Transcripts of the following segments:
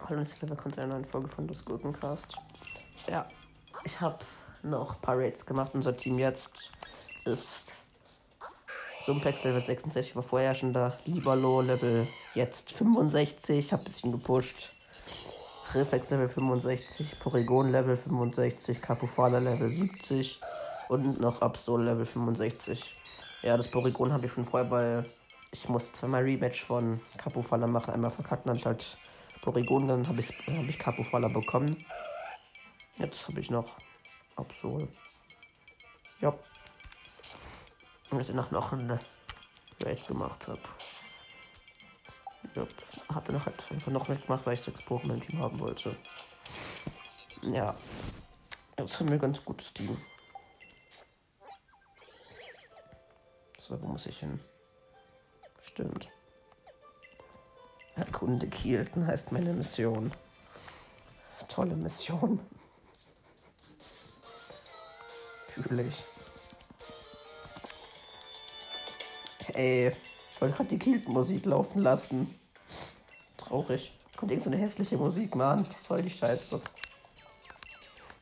Hallo und herzlich willkommen zu einer neuen Folge von Das Gurkencast. Ja, ich habe noch ein paar Raids gemacht. Unser Team jetzt ist Sumplex Level 66 war vorherrschender. Libalo Level jetzt 65, hab bisschen gepusht. Reflex Level 65, Porygon Level 65, Capufala Level 70 und noch Absol Level 65. Ja, das Porygon habe ich schon vorher, weil ich musste zweimal Rematch von Capufala machen. Einmal verkackt, ich halt Porygon, dann habe ich, hab ich Capufala bekommen. Jetzt habe ich noch Absol. Ja. Und jetzt noch, noch eine Raid gemacht habe. Ja, hatte noch halt einfach noch weggemacht, weil ich sechs Pokémon im Team haben wollte. Ja. Jetzt haben wir ein ganz gutes Team. So, wo muss ich hin? Stimmt. Erkunde Kielten heißt meine Mission. Tolle Mission. Natürlich. Ey, ich wollte gerade die Kielten-Musik laufen lassen. Traurig. Kommt irgend so eine hässliche Musik, Mann. Was soll die Scheiße?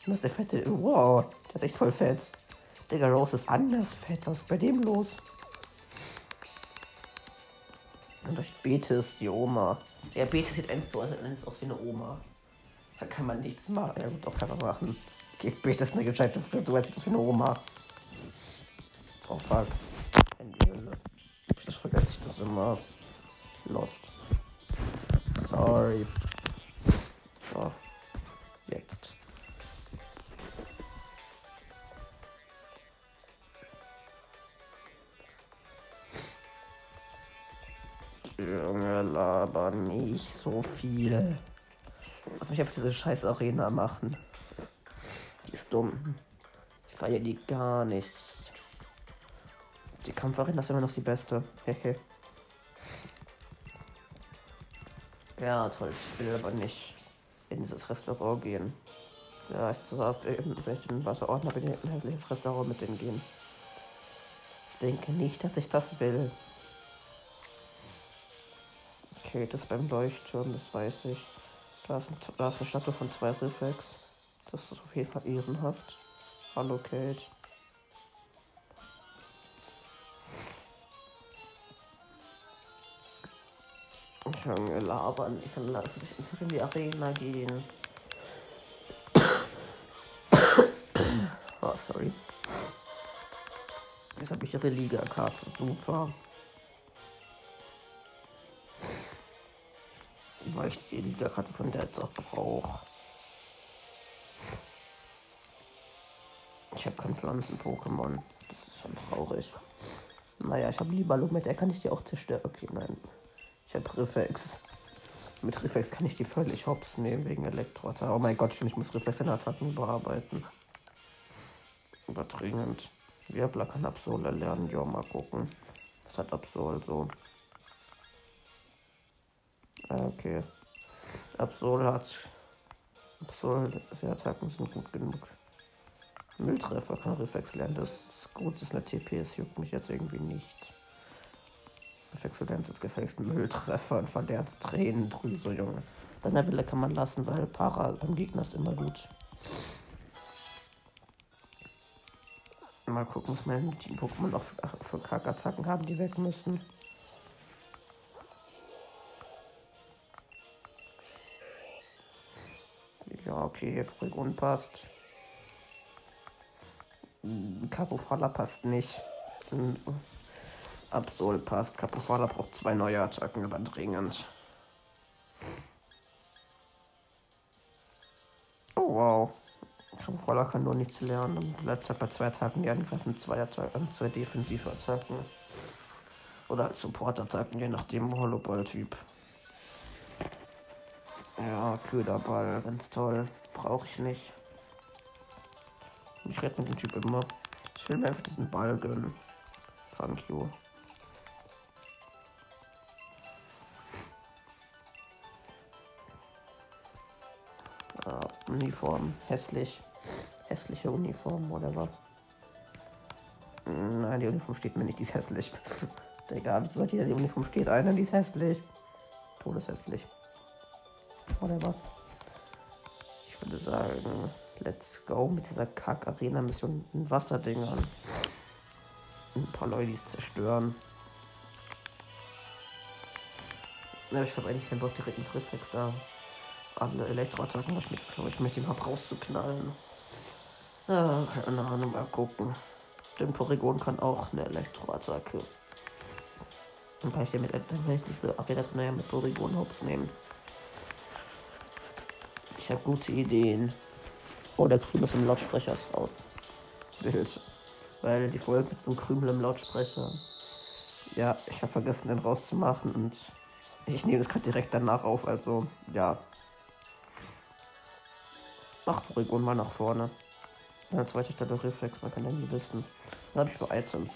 Das ist der fette. Wow, der ist echt voll fett. Digga, Rose ist anders fett. Was ist bei dem los? Durch Betis, die Oma. Ja, Betis sieht eins so eins aus wie eine Oma. Da kann man nichts machen. Ja, gut, doch kann man machen. Okay, Betis eine gescheite Frisur, sieht aus wie eine Oma. Oh fuck. Handyhülle. Das vergesse ich das immer. Lost. Sorry. Nicht so viel. Lass mich auf diese scheiß Arena machen. Die ist dumm. Ich feiere die gar nicht. Die Kampfarena ist immer noch die beste. Hehe. ja, toll. Ich will aber nicht in dieses Restaurant gehen. Ja, ich saß eben, wenn ich im Wasserordner bin, in ein hässliches Restaurant mit denen gehen. Ich denke nicht, dass ich das will. Okay, das beim Leuchtturm, das weiß ich. Da ist, ein, da ist eine Statue von zwei Reflex. Das ist auf jeden Fall ehrenhaft. Hallo Kate. Junge, labern. Ich lass mich einfach in die Arena gehen. oh, sorry. Jetzt habe ich ihre Liga-Karte. Super. Weil ich die Liga-Karte von der jetzt auch brauche. Ich habe kein Pflanzen-Pokémon. Das ist schon traurig. Naja, ich habe lieber mit der kann ich die auch zerstören. Okay, nein. Ich habe Reflex. Mit Reflex kann ich die völlig hops nehmen wegen Elektro. Oh mein Gott, ich muss Reflex in Attacken überarbeiten. Überdringend. Wirbler kann Absol lernen. Ja, mal gucken. Was hat Absol so? Ah, okay. Absol hat. Absol, die Attacken sind gut genug. Mülltreffer kann Reflex lernen. Das ist gut, das ist eine TP. Es juckt mich jetzt irgendwie nicht. Reflexodenz jetzt gefälligst Mülltreffer und verderbt Tränendrüse, Junge. Deiner Wille kann man lassen, weil Para beim Gegner ist immer gut. Mal gucken, was meine Team-Pokémon noch für, für Kakazacken haben, die weg müssen. Ja, okay, Porygon passt. Capofala passt nicht. Absol passt. Capofala braucht zwei neue Attacken, aber dringend. Oh wow. Capofala kann nur nichts lernen. Und letzter bei zwei Attacken, die angreifen, zwei, Attacken, zwei defensive Attacken. Oder Support-Attacken, je nachdem Holoball-Typ. Ja, Köderball, ganz toll. Brauche ich nicht. Ich rette mit dem Typ immer. Ich will mir einfach diesen Ball gönnen. Thank you. Ja, Uniform. Hässlich. Hässliche Uniform, whatever. Nein, die Uniform steht mir nicht, die ist hässlich. Digga, wieso sollte die Uniform steht einer, die ist hässlich. Todeshässlich. Whatever. Ich würde sagen, let's go mit dieser Kack-Arena-Mission in Wasserdingern. Ein paar Leute zerstören. Ja, ich habe eigentlich keinen Bock direkt mit Reflex da alle Elektroattacken, ich mit, glaube ich, mit dem hab rauszuknallen. Ja, keine Ahnung, mal gucken. Den Porygon kann auch eine Elektroattacke. Dann kann ich den mit dann kann ich diese Arena mit Porygon Hops nehmen. Ich habe gute Ideen. Oh, der Krümel ist im Lautsprecher ist raus. Wild. Weil die Folge mit so einem Krümel im Lautsprecher. Ja, ich habe vergessen, den rauszumachen und ich nehme das gerade direkt danach auf, also ja. Ach, Porygon mal nach vorne. Eine zweite Stelle Reflex, man kann ja nie wissen. Dann habe ich so Items,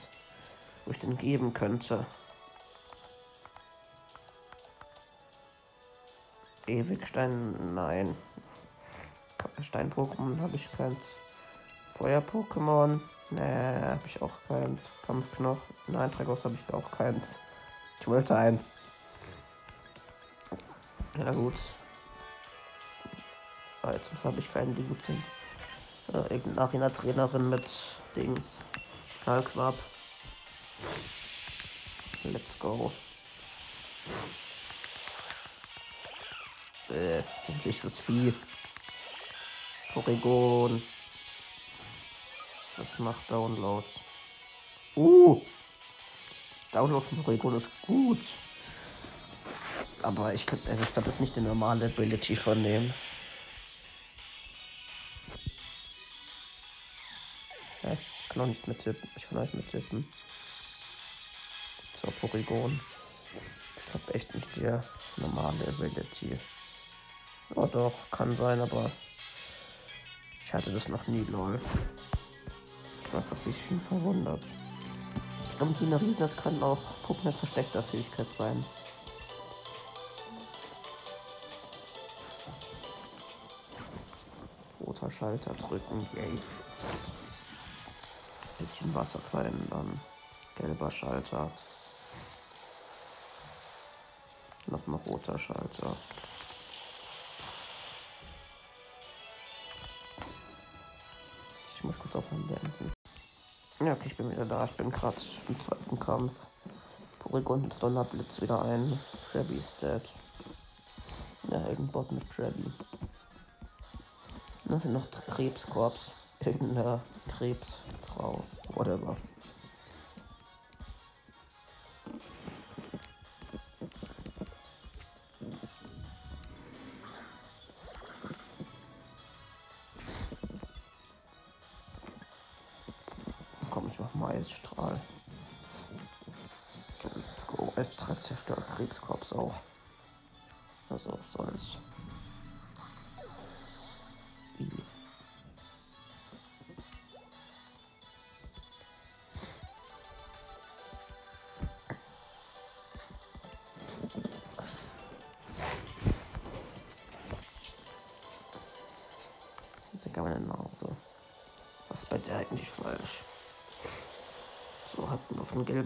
wo ich den geben könnte. Ewigstein, nein. Stein-Pokémon habe ich keins. Feuer-Pokémon, ne, habe ich auch keins. Kampfknoch, nein, Dragos habe ich auch keins. Ich wollte eins. Ja gut. Items habe ich keinen, die gut sind. Äh, irgendeine Trainerin mit Dings. Schallquab. Let's go. Äh, das ist das Vieh. Porygon. Das macht Downloads. Uh! Download von Porygon ist gut. Aber ich glaube, ich glaub, das ist nicht die normale Ability von dem. Ja, ich kann auch nicht mehr tippen. Ich kann auch nicht mehr tippen. So, Porygon. Ich glaube echt nicht die normale Ability. Oh doch, kann sein, aber ich hatte das noch nie, lol. Ich war gerade ein bisschen verwundert. Ich glaube, Riesen, das kann auch Puppen mit versteckter Fähigkeit sein. Roter Schalter drücken, yay. Bisschen Wasser verändern. Gelber Schalter. Nochmal roter Schalter. Aufhören beenden. Ja, okay, ich bin wieder da. Ich bin gerade im zweiten Kampf. Porygon mit Donnerblitz wieder ein. Shabby ist dead. Ja, irgendein Bot mit Shabby. Das sind noch Krebskorps. Irgendeine Krebsfrau. Whatever. Komm, ich mach mal Eisstrahl. Let's go. Eisstrahl zerstört Krebskorps auch. Also was soll's.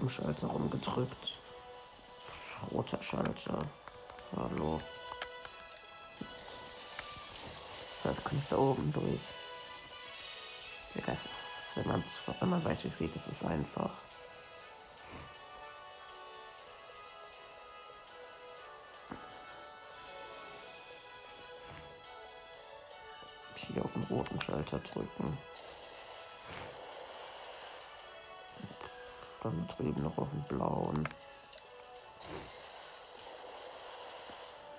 Schalter rumgedrückt. Roter Schalter. Hallo. Das kann ich da oben durch. Wenn man, wenn man weiß, wie es geht, ist es einfach. Hier auf den roten Schalter drücken. Dann drüben noch auf den blauen.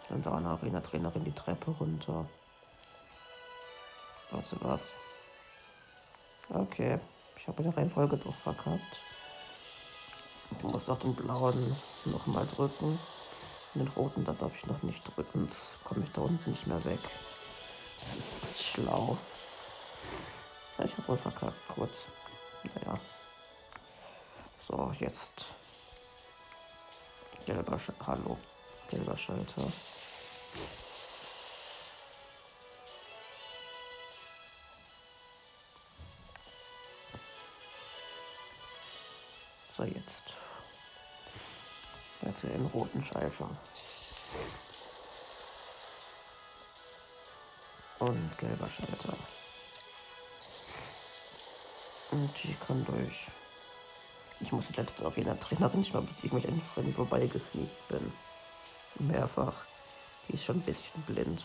Dann da eine Arena-Trainerin die Treppe runter. Weißt du was? Okay, ich habe die Reihenfolge doch verkackt. Du musst auch den blauen nochmal drücken. Den roten, da darf ich noch nicht drücken. Komme ich da unten nicht mehr weg. Das ist schlau. Ich habe wohl verkackt, kurz. Naja. So, jetzt. Gelber Sch Hallo. Gelber Schalter. So, jetzt. Jetzt den roten Schalter. Und gelber Schalter. Und die kann durch. Ich muss die letzte Arena-Trainerin nicht mal mit irgendwelchen Freunden vorbeigefliegt bin. Mehrfach. Die ist schon ein bisschen blind.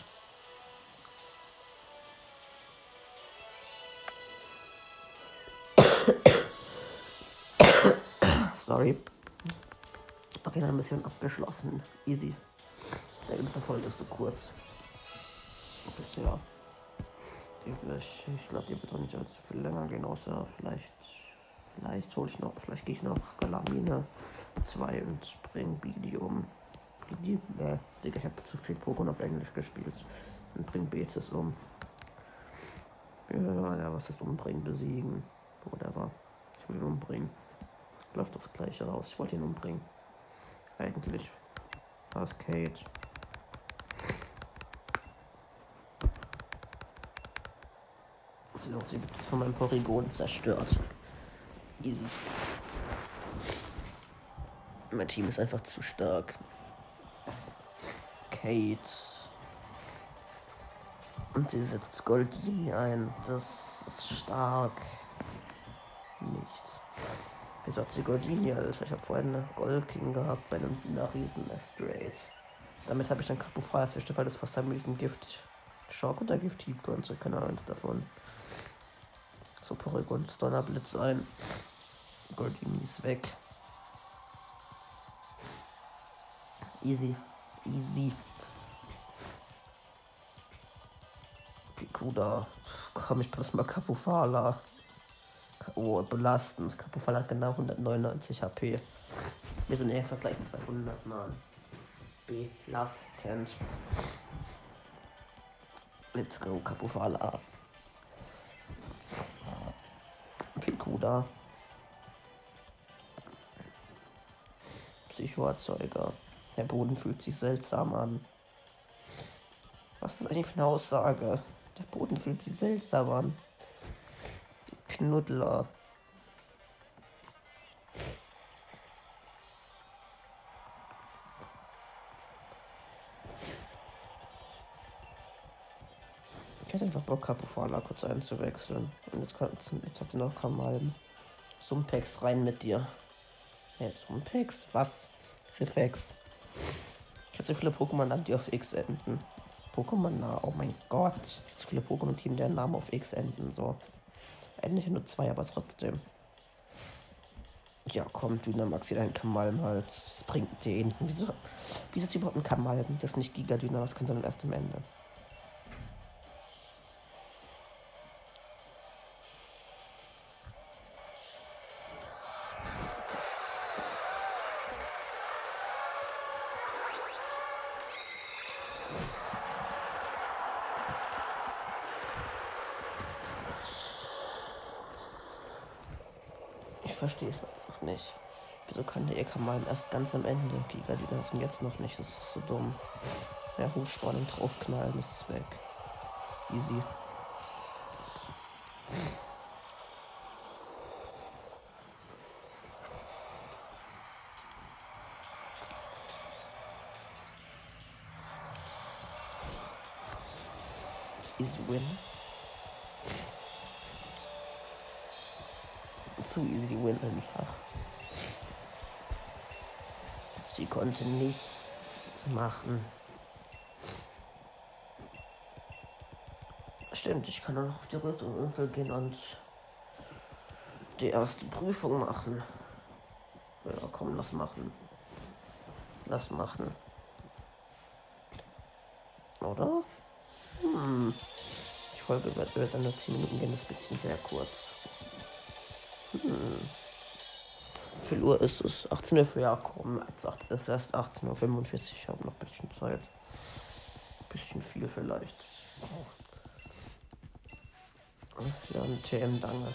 Sorry. Arena-Mission abgeschlossen. Easy. Der Infofolge ist so kurz. Bisher. Ich, ich glaube, die wird auch nicht allzu viel länger gehen, außer vielleicht. Vielleicht hole ich noch, vielleicht gehe ich noch Galamine 2 und bringe Bidi um. Bidi? Äh, Digga, ich habe zu viel Pokémon auf Englisch gespielt. Und bring Betis um. Ja, ja, was ist umbringen? Besiegen. Whatever. Ich will ihn umbringen. Läuft das gleiche raus. Ich wollte ihn umbringen. Eigentlich. Was Kate. Sie wird jetzt von meinem Porygon zerstört. Easy. Mein Team ist einfach zu stark. Kate. Und sie setzt Goldini ein. Das ist stark. Nichts. Wieso hat sie Goldini, Alter? Ich habe vorhin eine Goldking gehabt bei einem Riesen Strays. Damit habe ich dann Capofras zerstört, weil das fast ein riesen Gift. Schock oder Gift Heap und so, keine Ahnung davon. So, Porygon Donnerblitz ein. Goldini ist weg. Easy. Easy. Pikuda. Komm, ich plus mal Capufala. Oh, belastend. Capufala hat genau 199 HP. Wir sind eher im Vergleich 200 Mann. Belastend. Let's go, Capufala. Pikuda. Psychoerzeuger. Der Boden fühlt sich seltsam an. Was ist eigentlich für eine Aussage? Der Boden fühlt sich seltsam an. Knuddler. Ich hätte einfach Bock, Capofala kurz einzuwechseln. Und jetzt, kann, jetzt hat sie noch Kamalm. Sumpex rein mit dir. Jetzt Sumpex? Was? Reflex. Ich habe so viele Pokémon, die auf X enden. Pokémon, na, oh mein Gott. So viele Pokémon-Team, deren Namen auf X enden. So. Eigentlich nur zwei, aber trotzdem. Ja, komm, Dynamax hier ein Kamalm halt. Das bringt den. Wieso, wieso ist überhaupt ein Kamalm? Das ist nicht Giga Dynamax, kann sondern erst am Ende. Verstehe es einfach nicht. Wieso kann der Ekamal erst ganz am Ende? Giga, die dürfen jetzt noch nicht. Das ist so dumm. Ja, Hochspannung draufknallen, ist es weg. Easy win einfach. Sie konnte nichts machen. Stimmt, ich kann noch auf die Rüstungsinsel gehen und die erste Prüfung machen. Ja, komm, lass machen. Lass machen. Oder? Hm. Die Folge wird, wird dann nur 10 Minuten gehen, das ist ein bisschen sehr kurz. Viel Uhr ist es? 18 Uhr, ja komm, es ist erst 18.45 Uhr, ich habe noch ein bisschen Zeit. Ein bisschen viel vielleicht. Ja, ein TM Dange.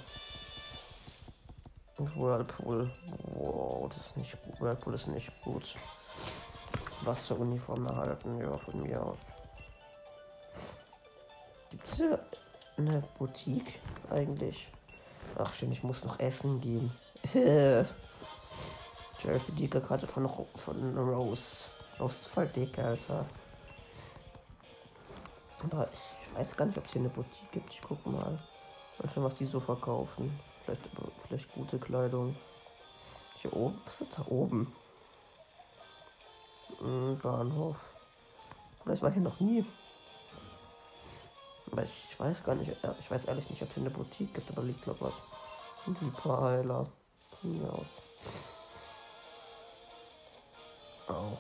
Und Whirlpool. Wow, das ist nicht gut. Whirlpool ist nicht gut. Wasseruniform erhalten, ja, von mir aus. Gibt es hier eine Boutique eigentlich? Ach schön, ich muss noch essen gehen. Chelsea die Karte von, von Rose. Rose ist voll dick, Alter. Aber ich weiß gar nicht, ob es hier eine Boutique gibt. Ich gucke mal. Mal schauen, was die so verkaufen. Vielleicht, vielleicht gute Kleidung. Hier oben. Was ist da oben? Hm, Bahnhof. Vielleicht war hier noch nie. Aber ich weiß gar nicht. Ich weiß ehrlich nicht, ob es hier eine Boutique gibt, aber liegt glaube was. Und die Heiler. Von mir aus. Au.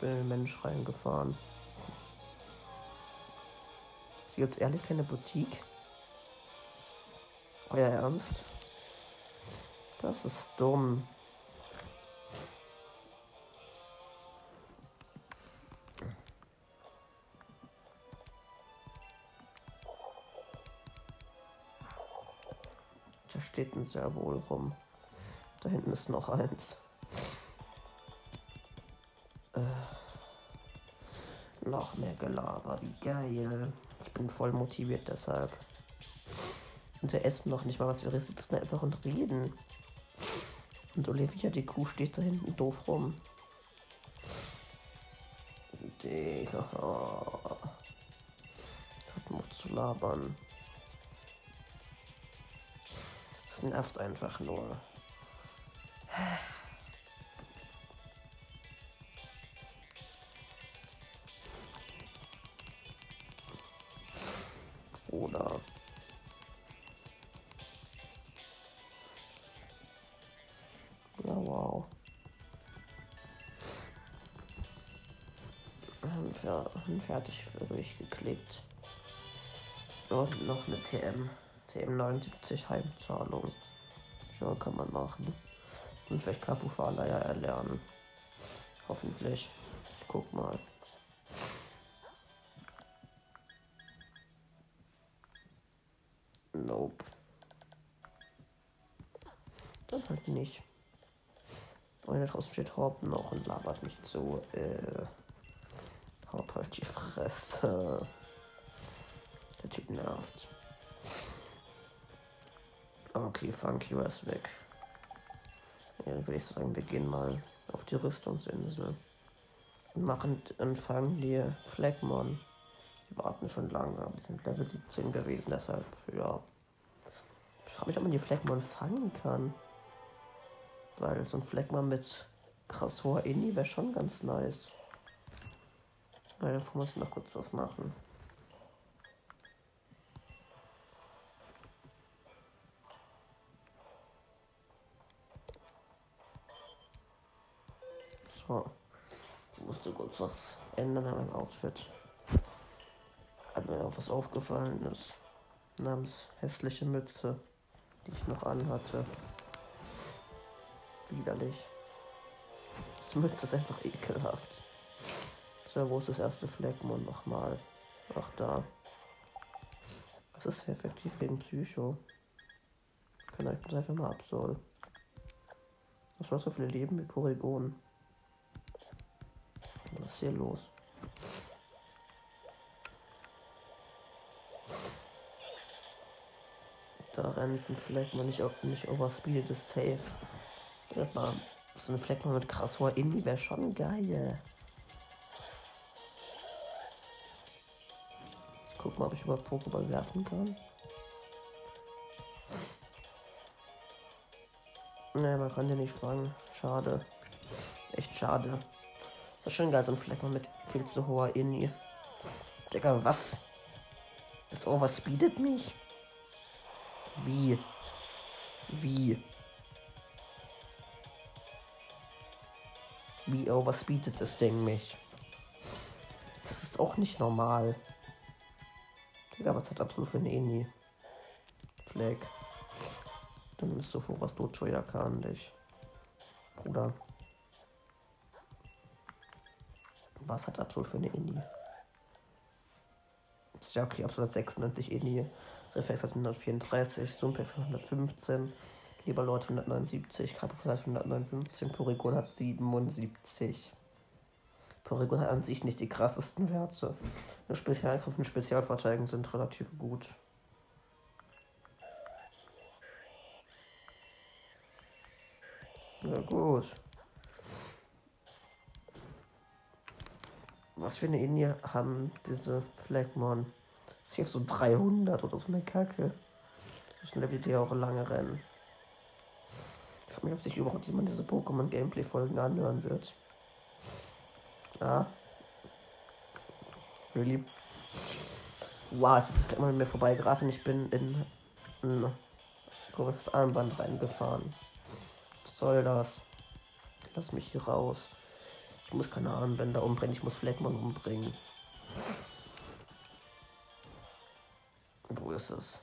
Bin in den Mensch reingefahren. Hier gibt es ehrlich keine Boutique. Euer Ernst? Das ist dumm. Da steht ein sehr wohl rum. Da hinten ist noch eins. Noch mehr Gelaber, wie geil. Ich bin voll motiviert deshalb. Und wir essen noch nicht mal was, wir sitzen einfach und reden. Und Olivia, die Kuh, steht da hinten doof rum. Digga. Hat noch zu labern. Das nervt einfach nur. Fertig durchgeklickt. Und noch eine TM. TM79 Heimzahlung. Ja, kann man machen. Und vielleicht Kapufala ja erlernen. Hoffentlich. Ich guck mal. Nope. Dann halt nicht. Und da draußen steht Haupt noch und labert mich so. Äh, Haupt halt die Fresse. Der Typ nervt. Okay, Funky ist weg. Ja, würde ich sagen, wir gehen mal auf die Rüstungsinsel. Und machen und fangen die Flagmon. Die warten schon lange, aber sind Level 17 gewesen, deshalb, ja. Ich frage mich, ob man die Flagmon fangen kann. Weil so ein Fleckmann mit krass hoher Inni wäre schon ganz nice. Na, davor muss ich noch kurz was machen. So. Ich musste kurz was ändern an meinem Outfit. Hat mir auch was aufgefallen ist. Namens hässliche Mütze, die ich noch anhatte widerlich. Das Mütze ist einfach ekelhaft. So, wo ist das erste Fleckmon nochmal? Ach, da. Das ist effektiv gegen Psycho. Kann ich das einfach mal absol. Was war so viele Leben wie Porygon? Was ist hier los? Da rennt ein Fleckmon nicht, nicht overspeedet ist safe. Mal, so ein Fleck mal mit krass hoher Indie wäre schon geil. Guck mal, ob ich über Pokéball werfen kann. Ne, man kann den nicht fangen. Schade. Echt schade. Das ist schon geil, so ein Fleck mal mit viel zu hoher Indie. Digga, was? Das overspeedet mich? Wie? Wie? Wie overspeedet das Ding mich? Das ist auch nicht normal. Digga, was hat absolut für eine Eni? Flag. Dann ist was Dojo ja kann dich. Bruder. Was hat absolut für eine Eni? Ja, okay, absolut 96 Eni. Reflex hat 134, Zoompex hat 115. Lieber Lord 179, Kapofas 159, Porygon hat 77. Porygon hat an sich nicht die krassesten Werte. Nur Spezialangriff und Spezialverteidigung sind relativ gut. Ja, gut. Was für eine Linie haben diese Flagmon? Das ist hier so 300 oder so eine Kacke. So schnell wie die auch lange rennen. Ich frage mich, ob sich überhaupt jemand diese Pokémon-Gameplay-Folgen anhören wird. Ja. Really? Wow, es ist immer mit mir vorbei und ich bin in ein komisches Armband reingefahren. Was soll das? Lass mich hier raus. Ich muss keine Armbänder umbringen, ich muss Fleckmann umbringen. Wo ist es?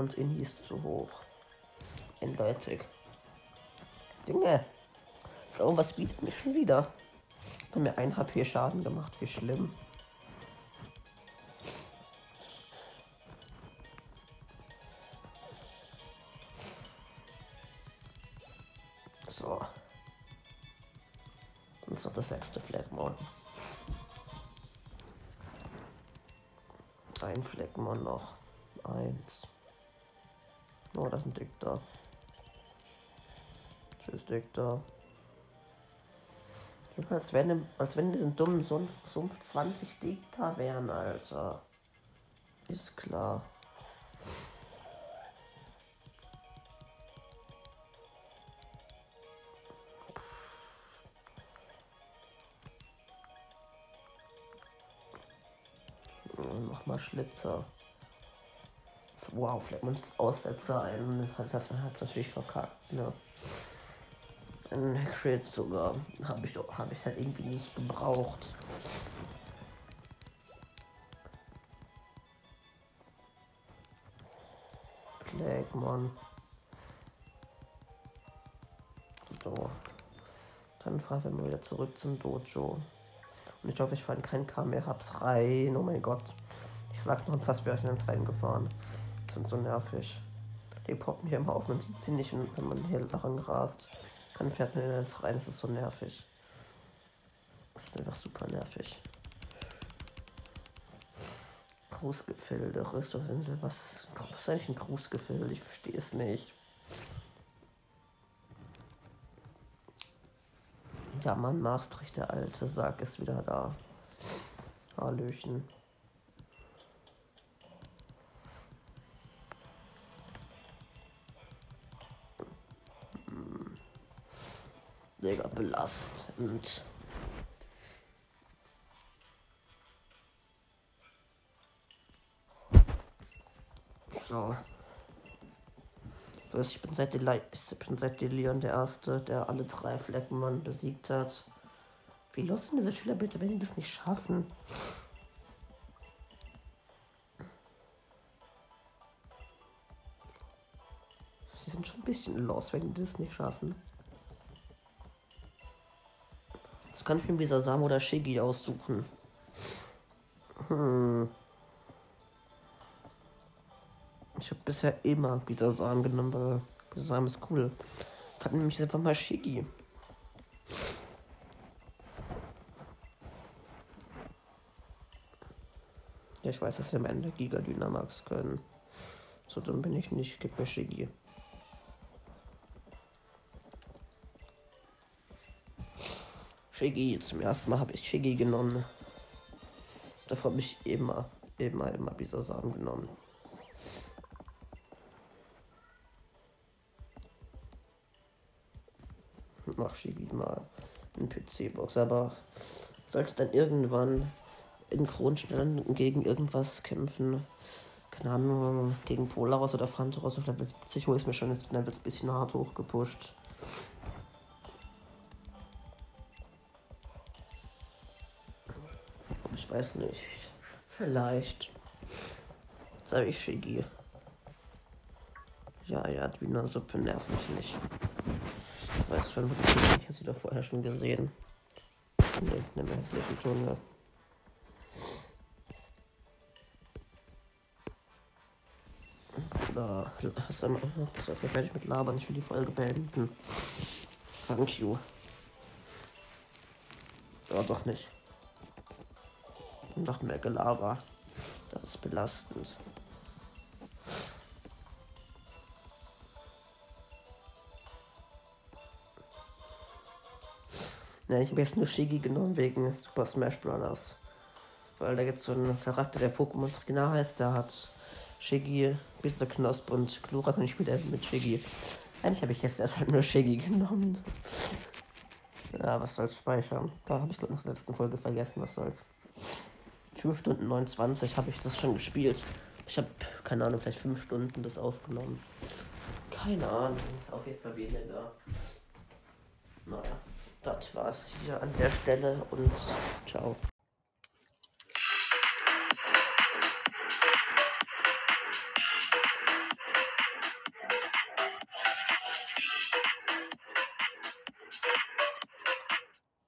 Fleck uns in ist zu hoch. Eindeutig. Junge. So, was bietet mich schon wieder? Hat mir ein HP Schaden gemacht, wie schlimm. So. Und noch das letzte Flagmon. Ein Flagmon noch. Eins. Oh, das ist ein Dick da. Tschüss, Dick da. Als wenn, als wenn in diesem dummen Sumpf, Sumpf 20 Dikta wären, Alter. Ist klar. Mach mal Schlitzer wow, vielleicht man Aussetzer ein, hat es natürlich verkackt, ne? Ein Crit sogar. Habe ich, doch, hab ich halt irgendwie nicht gebraucht. Flagmon. So. Dann fahren wir wieder zurück zum Dojo. Und ich hoffe, ich fahre kein K mehr hab's rein. Oh mein Gott. Ich sag's noch fast wäre ich ins Rennen gefahren sind so nervig. Die poppen hier immer auf, man sieht sie nicht, wenn man hier daran grast. Dann fährt man in das rein, das ist so nervig. Das ist einfach super nervig. Grußgefilde, Rüstungsinsel, was, was ist eigentlich ein Grußgefilde? Ich verstehe es nicht. Ja, Mann, Maastricht, der alte Sack, ist wieder da. Hallöchen. Mega belastend. So. Ich bin seit, Deli ich bin seit Delion der Erste, der alle drei Fleckenmann besiegt hat. Wie los sind diese Schüler bitte, wenn die das nicht schaffen? Sie sind schon ein bisschen los, wenn die das nicht schaffen. Jetzt kann ich mir Bisasam oder Shiggy aussuchen. Hm. Ich habe bisher immer Bisasam genommen, weil Bisasam ist cool. Jetzt hat nämlich einfach mal Shiggy. Ja, ich weiß, dass sie am Ende Giga Dynamax können. So dumm bin ich nicht. Gib mir Shiggy. Shiggy. Zum ersten Mal habe ich Shiggy genommen. Davor habe ich immer, immer, immer Bisasam genommen. Mach Shiggy mal in PC-Box, aber sollte dann irgendwann in Kronstellen gegen irgendwas kämpfen. Keine Ahnung, gegen Polaris oder Fantoros auf Level 70, wo ist mir schon jetzt, es ein bisschen hart hochgepusht. Weiß nicht. Vielleicht. Sag ich Shiggy. Ja, ja, Suppe nervt mich nicht. ist schon wirklich gut. Ich habe sie doch vorher schon gesehen. In irgendeinem hässlichen Dschungel. Da du mal, fertig mit Labern. Ich will die Folge beenden. Thank you. Ja, doch nicht. Noch mehr Gelaber. Das ist belastend. Ne, ich habe jetzt nur Shiggy genommen wegen Super Smash Bros. Weil da gibt es so einen Charakter, der Pokémon Original heißt, der hat Shiggy, Mr. Knosp und Glurak und ich spiele mit Shiggy. Eigentlich habe ich jetzt erst halt nur Shiggy genommen. Ja, was soll's speichern? Da habe ich glaube nach der letzten Folge vergessen, was soll's. 4 Stunden 29 habe ich das schon gespielt. Ich habe, keine Ahnung, vielleicht 5 Stunden das aufgenommen. Keine Ahnung, auf jeden Fall weniger. Naja das war's hier an der Stelle und ciao.